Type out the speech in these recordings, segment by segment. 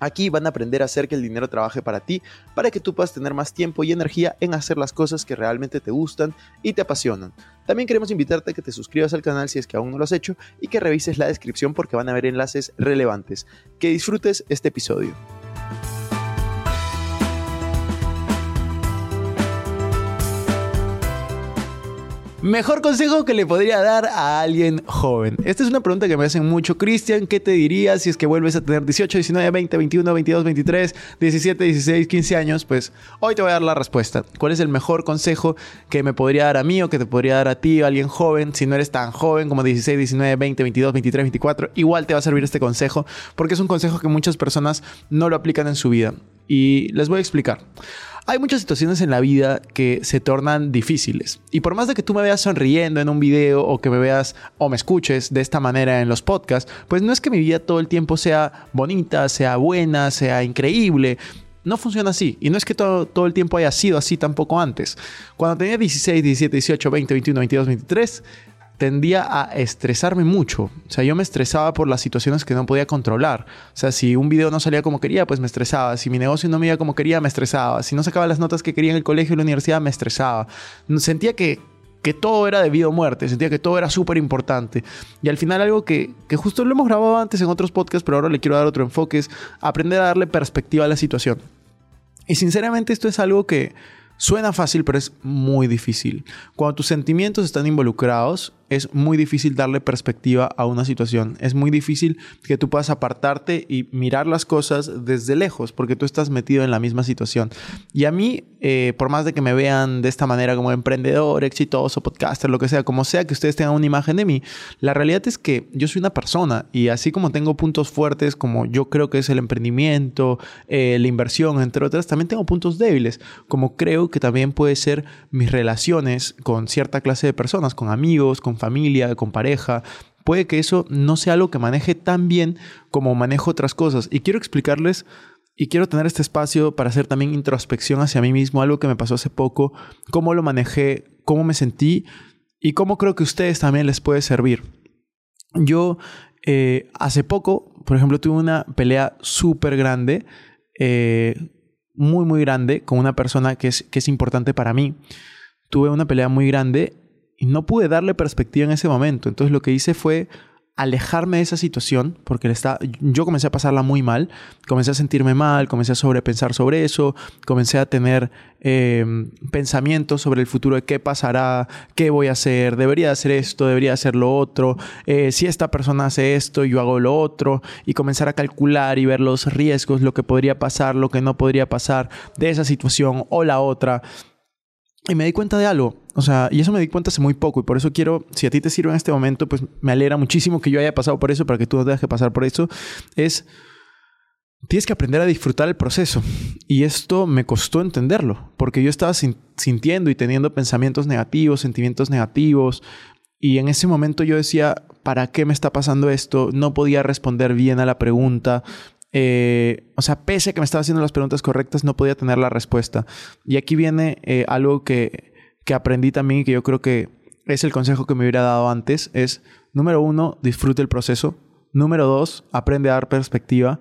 Aquí van a aprender a hacer que el dinero trabaje para ti, para que tú puedas tener más tiempo y energía en hacer las cosas que realmente te gustan y te apasionan. También queremos invitarte a que te suscribas al canal si es que aún no lo has hecho y que revises la descripción porque van a haber enlaces relevantes. Que disfrutes este episodio. Mejor consejo que le podría dar a alguien joven. Esta es una pregunta que me hacen mucho. Cristian, ¿qué te dirías si es que vuelves a tener 18, 19, 20, 21, 22, 23, 17, 16, 15 años? Pues hoy te voy a dar la respuesta. ¿Cuál es el mejor consejo que me podría dar a mí o que te podría dar a ti, a alguien joven? Si no eres tan joven como 16, 19, 20, 22, 23, 24, igual te va a servir este consejo porque es un consejo que muchas personas no lo aplican en su vida. Y les voy a explicar. Hay muchas situaciones en la vida que se tornan difíciles. Y por más de que tú me veas sonriendo en un video o que me veas o me escuches de esta manera en los podcasts, pues no es que mi vida todo el tiempo sea bonita, sea buena, sea increíble. No funciona así. Y no es que todo, todo, el tiempo haya sido así tampoco antes. Cuando tenía 16, 17, 18, 20, 21, 22, 23, tendía a estresarme mucho. O sea, yo me estresaba por las situaciones que no podía controlar. O sea, si un video no salía como quería, pues me estresaba. Si mi negocio no me iba como quería, me estresaba. Si no sacaba las notas que quería en el colegio o la universidad, me estresaba. Sentía que, que todo era de vida o muerte. Sentía que todo era súper importante. Y al final algo que, que justo lo hemos grabado antes en otros podcasts, pero ahora le quiero dar otro enfoque, es aprender a darle perspectiva a la situación. Y sinceramente esto es algo que suena fácil, pero es muy difícil. Cuando tus sentimientos están involucrados, es muy difícil darle perspectiva a una situación. Es muy difícil que tú puedas apartarte y mirar las cosas desde lejos, porque tú estás metido en la misma situación. Y a mí, eh, por más de que me vean de esta manera como emprendedor, exitoso, podcaster, lo que sea, como sea que ustedes tengan una imagen de mí, la realidad es que yo soy una persona y así como tengo puntos fuertes como yo creo que es el emprendimiento, eh, la inversión, entre otras, también tengo puntos débiles, como creo que también puede ser mis relaciones con cierta clase de personas, con amigos, con familia, con pareja, puede que eso no sea algo que maneje tan bien como manejo otras cosas. Y quiero explicarles y quiero tener este espacio para hacer también introspección hacia mí mismo, algo que me pasó hace poco, cómo lo manejé, cómo me sentí y cómo creo que a ustedes también les puede servir. Yo eh, hace poco, por ejemplo, tuve una pelea súper grande, eh, muy, muy grande, con una persona que es, que es importante para mí. Tuve una pelea muy grande y no pude darle perspectiva en ese momento. Entonces lo que hice fue alejarme de esa situación, porque yo comencé a pasarla muy mal, comencé a sentirme mal, comencé a sobrepensar sobre eso, comencé a tener em, pensamientos sobre el futuro de qué pasará, qué voy a hacer, debería hacer esto, debería hacer lo otro, eh, si esta persona hace esto, yo hago lo otro, y comenzar a calcular y ver los riesgos, lo que podría pasar, lo que no podría pasar de esa situación o la otra. Y me di cuenta de algo, o sea, y eso me di cuenta hace muy poco, y por eso quiero, si a ti te sirve en este momento, pues me alegra muchísimo que yo haya pasado por eso, para que tú no tengas que pasar por eso, es, tienes que aprender a disfrutar el proceso. Y esto me costó entenderlo, porque yo estaba sintiendo y teniendo pensamientos negativos, sentimientos negativos, y en ese momento yo decía, ¿para qué me está pasando esto? No podía responder bien a la pregunta, eh, o sea, pese a que me estaba haciendo las preguntas correctas, no podía tener la respuesta. Y aquí viene eh, algo que, que aprendí también y que yo creo que es el consejo que me hubiera dado antes. Es, número uno, disfrute el proceso. Número dos, aprende a dar perspectiva.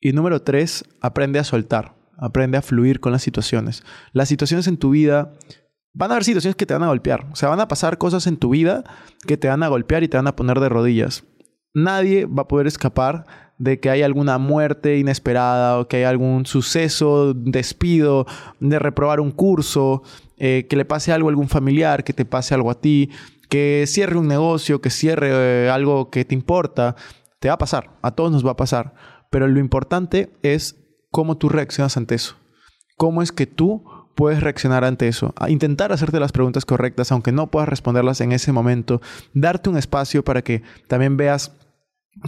Y número tres, aprende a soltar. Aprende a fluir con las situaciones. Las situaciones en tu vida van a haber situaciones que te van a golpear. O sea, van a pasar cosas en tu vida que te van a golpear y te van a poner de rodillas. Nadie va a poder escapar de que hay alguna muerte inesperada o que hay algún suceso, despido, de reprobar un curso, eh, que le pase algo a algún familiar, que te pase algo a ti, que cierre un negocio, que cierre eh, algo que te importa, te va a pasar, a todos nos va a pasar. Pero lo importante es cómo tú reaccionas ante eso. ¿Cómo es que tú puedes reaccionar ante eso? Intentar hacerte las preguntas correctas, aunque no puedas responderlas en ese momento. Darte un espacio para que también veas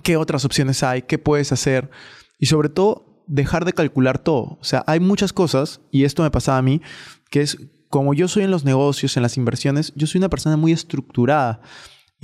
qué otras opciones hay, qué puedes hacer y sobre todo dejar de calcular todo. O sea, hay muchas cosas, y esto me pasaba a mí, que es como yo soy en los negocios, en las inversiones, yo soy una persona muy estructurada.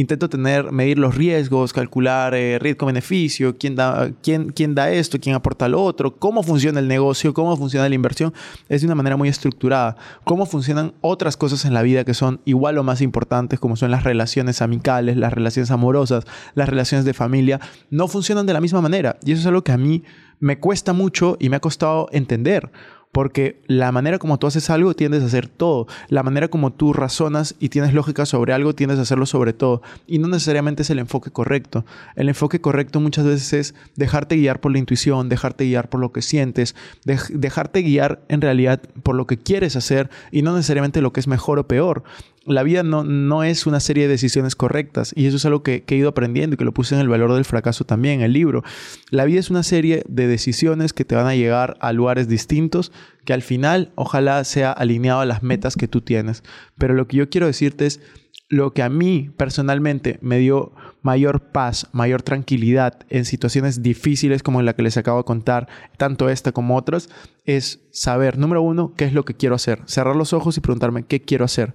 Intento tener, medir los riesgos, calcular eh, riesgo-beneficio, quién da, quién, quién da esto, quién aporta lo otro, cómo funciona el negocio, cómo funciona la inversión. Es de una manera muy estructurada. Cómo funcionan otras cosas en la vida que son igual o más importantes, como son las relaciones amicales, las relaciones amorosas, las relaciones de familia, no funcionan de la misma manera. Y eso es algo que a mí me cuesta mucho y me ha costado entender. Porque la manera como tú haces algo tiendes a hacer todo. La manera como tú razonas y tienes lógica sobre algo tiendes a hacerlo sobre todo. Y no necesariamente es el enfoque correcto. El enfoque correcto muchas veces es dejarte guiar por la intuición, dejarte guiar por lo que sientes, dejarte guiar en realidad por lo que quieres hacer y no necesariamente lo que es mejor o peor la vida no, no, es una serie de decisiones correctas y eso es algo que, he ido aprendiendo y que lo puse en el valor del fracaso también, en el libro. La vida es una serie de decisiones que te van a llegar a lugares distintos que al final ojalá sea alineado a las metas que tú tienes. Pero lo que yo quiero decirte es lo que a mí personalmente me dio mayor paz, mayor tranquilidad en situaciones difíciles como la que les acabo de contar, tanto esta como otras, es saber, número uno, qué es lo que quiero hacer. Cerrar los ojos y preguntarme qué quiero hacer.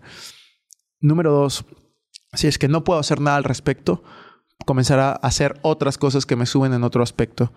Número dos, si es que no puedo hacer nada al respecto, comenzar a hacer otras cosas que me suben en otro aspecto.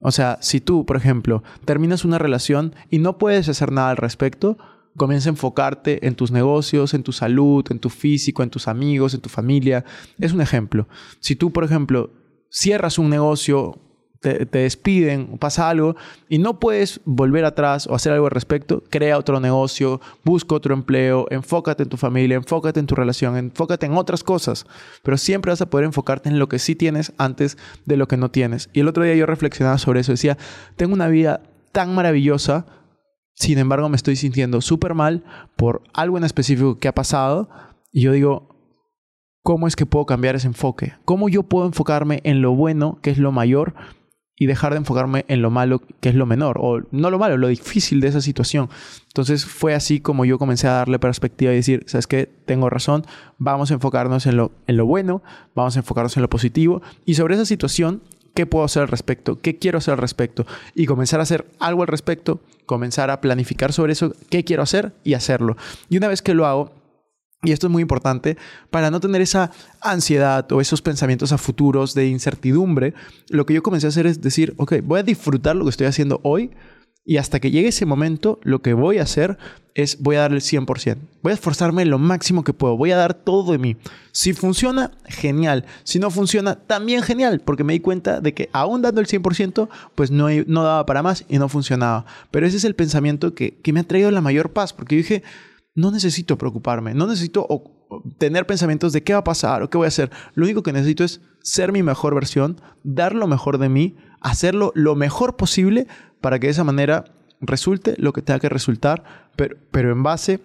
O sea, si tú, por ejemplo, terminas una relación y no puedes hacer nada al respecto, comienza a enfocarte en tus negocios, en tu salud, en tu físico, en tus amigos, en tu familia. Es un ejemplo. Si tú, por ejemplo, cierras un negocio te, despiden, pasa algo y no puedes volver atrás o hacer algo al respecto, crea otro negocio, busca otro empleo, enfócate en tu familia, enfócate en tu relación, enfócate en otras cosas, pero siempre vas a poder enfocarte en lo que sí tienes antes de lo que no tienes. Y el otro día yo reflexionaba sobre eso, decía, tengo una vida tan maravillosa, sin embargo me estoy sintiendo súper mal por algo en específico que ha pasado y yo digo, ¿cómo es que puedo cambiar ese enfoque? ¿Cómo yo puedo enfocarme en lo bueno, que es lo mayor? Y dejar de enfocarme en lo malo que es lo menor, o no lo malo, lo difícil de esa situación. Entonces fue así como yo comencé a darle perspectiva y decir, ¿sabes qué? Tengo razón, vamos a enfocarnos en lo, en lo bueno, vamos a enfocarnos en lo positivo y sobre esa situación, ¿qué puedo hacer al respecto? ¿Qué quiero hacer al respecto? Y comenzar a hacer algo al respecto, comenzar a planificar sobre eso, qué quiero hacer y hacerlo. Y una vez que lo hago, y esto es muy importante para no tener esa ansiedad o esos pensamientos a futuros de incertidumbre. Lo que yo comencé a hacer es decir, ok, voy a disfrutar lo que estoy haciendo hoy y hasta que llegue ese momento, lo que voy a hacer es voy a dar el 100%. Voy a esforzarme lo máximo que puedo. Voy a dar todo de mí. Si funciona, genial. Si no funciona, también genial. Porque me di cuenta de que aún dando el 100%, pues no, no daba para más y no funcionaba. Pero ese es el pensamiento que, que me ha traído la mayor paz. Porque dije, no necesito preocuparme, no necesito tener pensamientos de qué va a pasar o qué voy a hacer. Lo único que necesito es ser mi mejor versión, dar lo mejor de mí, hacerlo lo mejor posible para que de esa manera resulte lo que tenga que resultar, pero, pero en base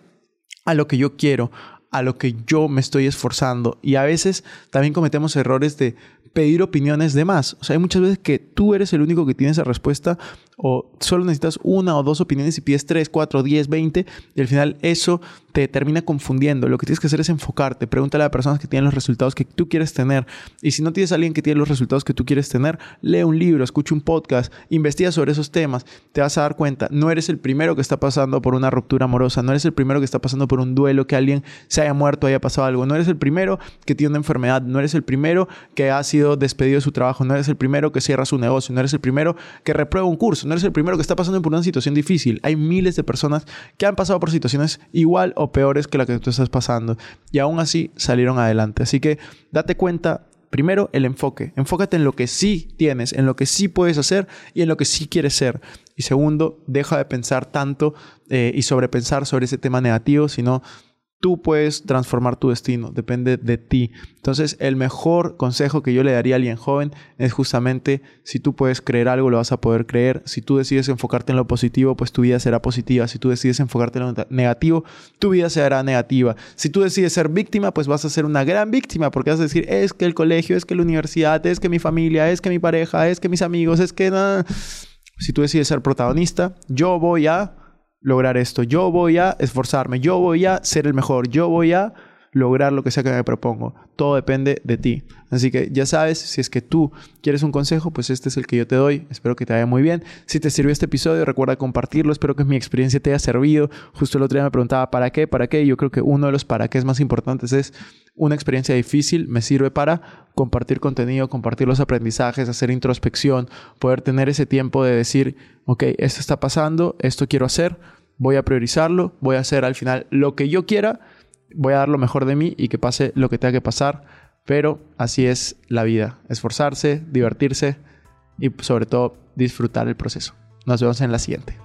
a lo que yo quiero, a lo que yo me estoy esforzando. Y a veces también cometemos errores de pedir opiniones de más. O sea, hay muchas veces que tú eres el único que tiene esa respuesta o solo necesitas una o dos opiniones y pides tres, cuatro, diez, veinte y al final eso te termina confundiendo. Lo que tienes que hacer es enfocarte, pregúntale a personas que tienen los resultados que tú quieres tener y si no tienes a alguien que tiene los resultados que tú quieres tener, lee un libro, escucha un podcast, investiga sobre esos temas, te vas a dar cuenta, no eres el primero que está pasando por una ruptura amorosa, no eres el primero que está pasando por un duelo, que alguien se haya muerto, haya pasado algo, no eres el primero que tiene una enfermedad, no eres el primero que ha sido despedido de su trabajo, no eres el primero que cierra su negocio, no eres el primero que reprueba un curso, no eres el primero que está pasando por una situación difícil. Hay miles de personas que han pasado por situaciones igual peores que la que tú estás pasando y aún así salieron adelante. Así que date cuenta Primero, el enfoque. Enfócate en lo que sí tienes, en lo que sí puedes hacer y en lo que sí quieres ser. Y segundo, deja de pensar tanto eh, y sobrepensar sobre ese tema negativo, sino Tú puedes transformar tu destino, depende de ti. Entonces, el mejor consejo que yo le daría a alguien joven es justamente, si tú puedes creer algo, lo vas a poder creer. Si tú decides enfocarte en lo positivo, pues tu vida será positiva. Si tú decides enfocarte en lo negativo, tu vida será negativa. Si tú decides ser víctima, pues vas a ser una gran víctima, porque vas a decir, es que el colegio, es que la universidad, es que mi familia, es que mi pareja, es que mis amigos, es que nada. Si tú decides ser protagonista, yo voy a lograr esto, yo voy a esforzarme, yo voy a ser el mejor, yo voy a lograr lo que sea que me propongo. Todo depende de ti. Así que ya sabes, si es que tú quieres un consejo, pues este es el que yo te doy. Espero que te vaya muy bien. Si te sirvió este episodio, recuerda compartirlo. Espero que mi experiencia te haya servido. Justo el otro día me preguntaba, ¿para qué? ¿Para qué? Yo creo que uno de los para qué más importantes es una experiencia difícil. Me sirve para compartir contenido, compartir los aprendizajes, hacer introspección, poder tener ese tiempo de decir, ok, esto está pasando, esto quiero hacer, voy a priorizarlo, voy a hacer al final lo que yo quiera voy a dar lo mejor de mí y que pase lo que tenga que pasar, pero así es la vida, esforzarse, divertirse y sobre todo disfrutar el proceso. Nos vemos en la siguiente.